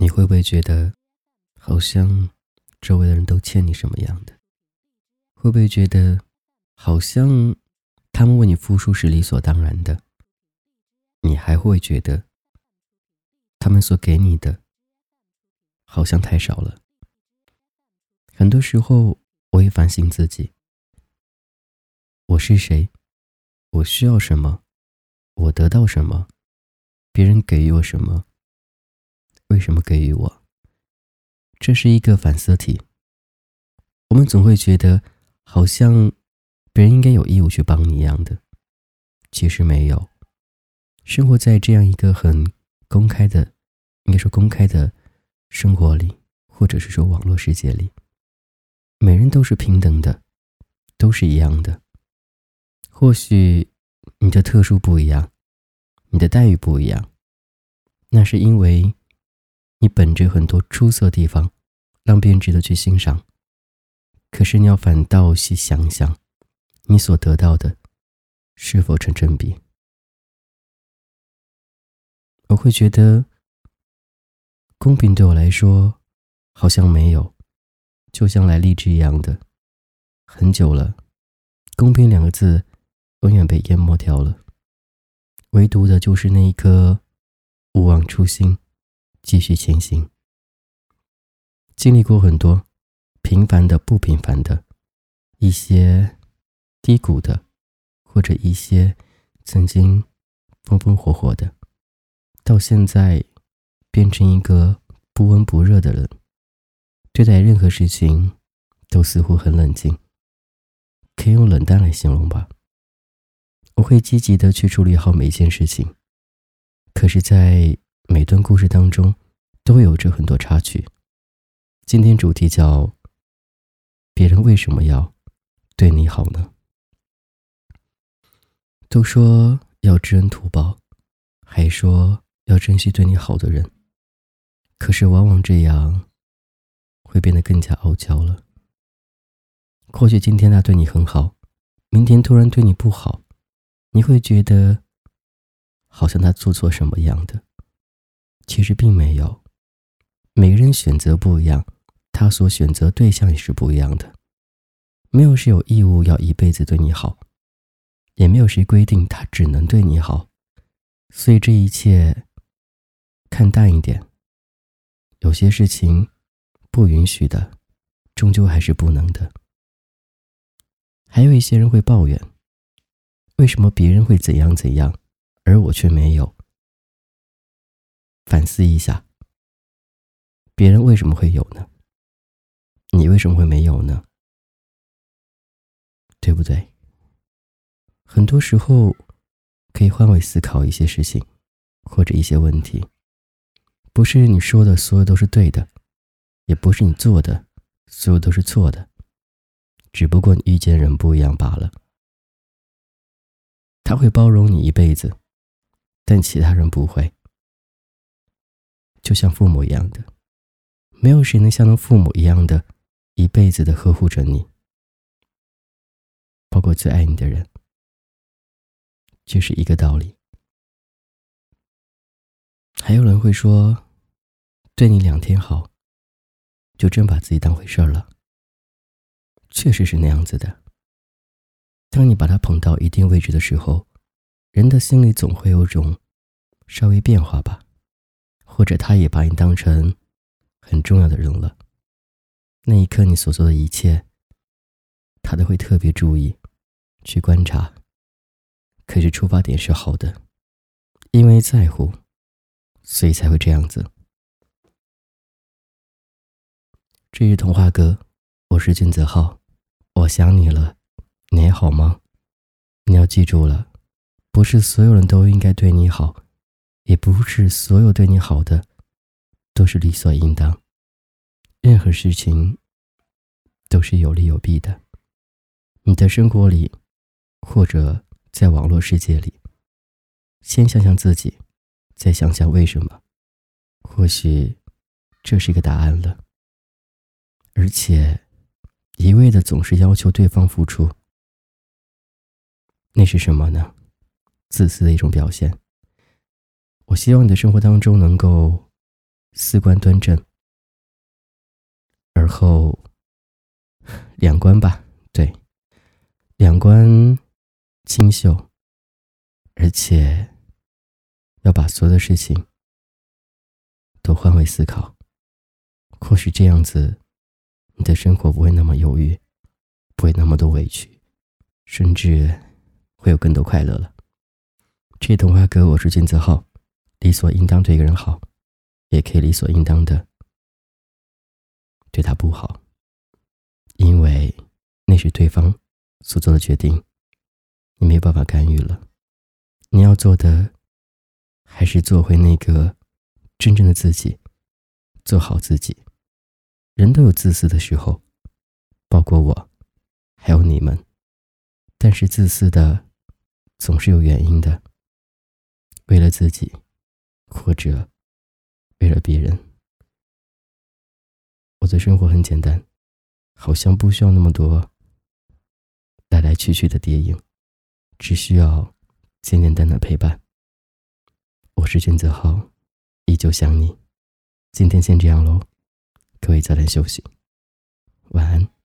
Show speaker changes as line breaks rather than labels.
你会不会觉得，好像周围的人都欠你什么样的？会不会觉得，好像他们为你付出是理所当然的？你还会觉得，他们所给你的，好像太少了？很多时候，我也反省自己：我是谁？我需要什么？我得到什么？别人给予我什么？为什么给予我？这是一个反思题。我们总会觉得，好像别人应该有义务去帮你一样的，其实没有。生活在这样一个很公开的，应该说公开的生活里，或者是说网络世界里，每人都是平等的，都是一样的。或许你的特殊不一样，你的待遇不一样，那是因为。你本着很多出色地方，让别人值得去欣赏。可是你要反倒细想想，你所得到的是否成正比？我会觉得，公平对我来说好像没有，就像来荔枝一样的，很久了，公平两个字永远被淹没掉了，唯独的就是那一颗勿忘初心。继续前行，经历过很多平凡的、不平凡的，一些低谷的，或者一些曾经风风火火的，到现在变成一个不温不热的人，对待任何事情都似乎很冷静，可以用冷淡来形容吧。我会积极的去处理好每一件事情，可是，在。每段故事当中，都有着很多插曲。今天主题叫“别人为什么要对你好呢？”都说要知恩图报，还说要珍惜对你好的人，可是往往这样会变得更加傲娇了。或许今天他对你很好，明天突然对你不好，你会觉得好像他做错什么样的。其实并没有，每个人选择不一样，他所选择对象也是不一样的。没有谁有义务要一辈子对你好，也没有谁规定他只能对你好。所以这一切看淡一点，有些事情不允许的，终究还是不能的。还有一些人会抱怨，为什么别人会怎样怎样，而我却没有。反思一下，别人为什么会有呢？你为什么会没有呢？对不对？很多时候可以换位思考一些事情，或者一些问题。不是你说的所有都是对的，也不是你做的所有都是错的，只不过你遇见人不一样罢了。他会包容你一辈子，但其他人不会。就像父母一样的，没有谁能像父母一样的一辈子的呵护着你，包括最爱你的人，就是一个道理。还有人会说，对你两天好，就真把自己当回事儿了。确实是那样子的。当你把他捧到一定位置的时候，人的心里总会有种稍微变化吧。或者他也把你当成很重要的人了，那一刻你所做的一切，他都会特别注意，去观察。可是出发点是好的，因为在乎，所以才会这样子。这是童话哥，我是俊泽浩，我想你了，你还好吗？你要记住了，不是所有人都应该对你好。也不是所有对你好的都是理所应当，任何事情都是有利有弊的。你的生活里，或者在网络世界里，先想想自己，再想想为什么，或许这是一个答案了。而且，一味的总是要求对方付出，那是什么呢？自私的一种表现。我希望你的生活当中能够四观端正，而后两观吧，对，两观清秀，而且要把所有的事情都换位思考，或许这样子，你的生活不会那么忧郁，不会那么多委屈，甚至会有更多快乐了。这童话哥，我是金子浩，理所应当对一个人好。也可以理所应当的对他不好，因为那是对方所做的决定，你没办法干预了。你要做的还是做回那个真正的自己，做好自己。人都有自私的时候，包括我，还有你们。但是自私的总是有原因的，为了自己，或者。为了别人，我的生活很简单，好像不需要那么多来来去去的叠影，只需要简简单单的陪伴。我是君泽浩，依旧想你。今天先这样喽，各位早点休息，晚安。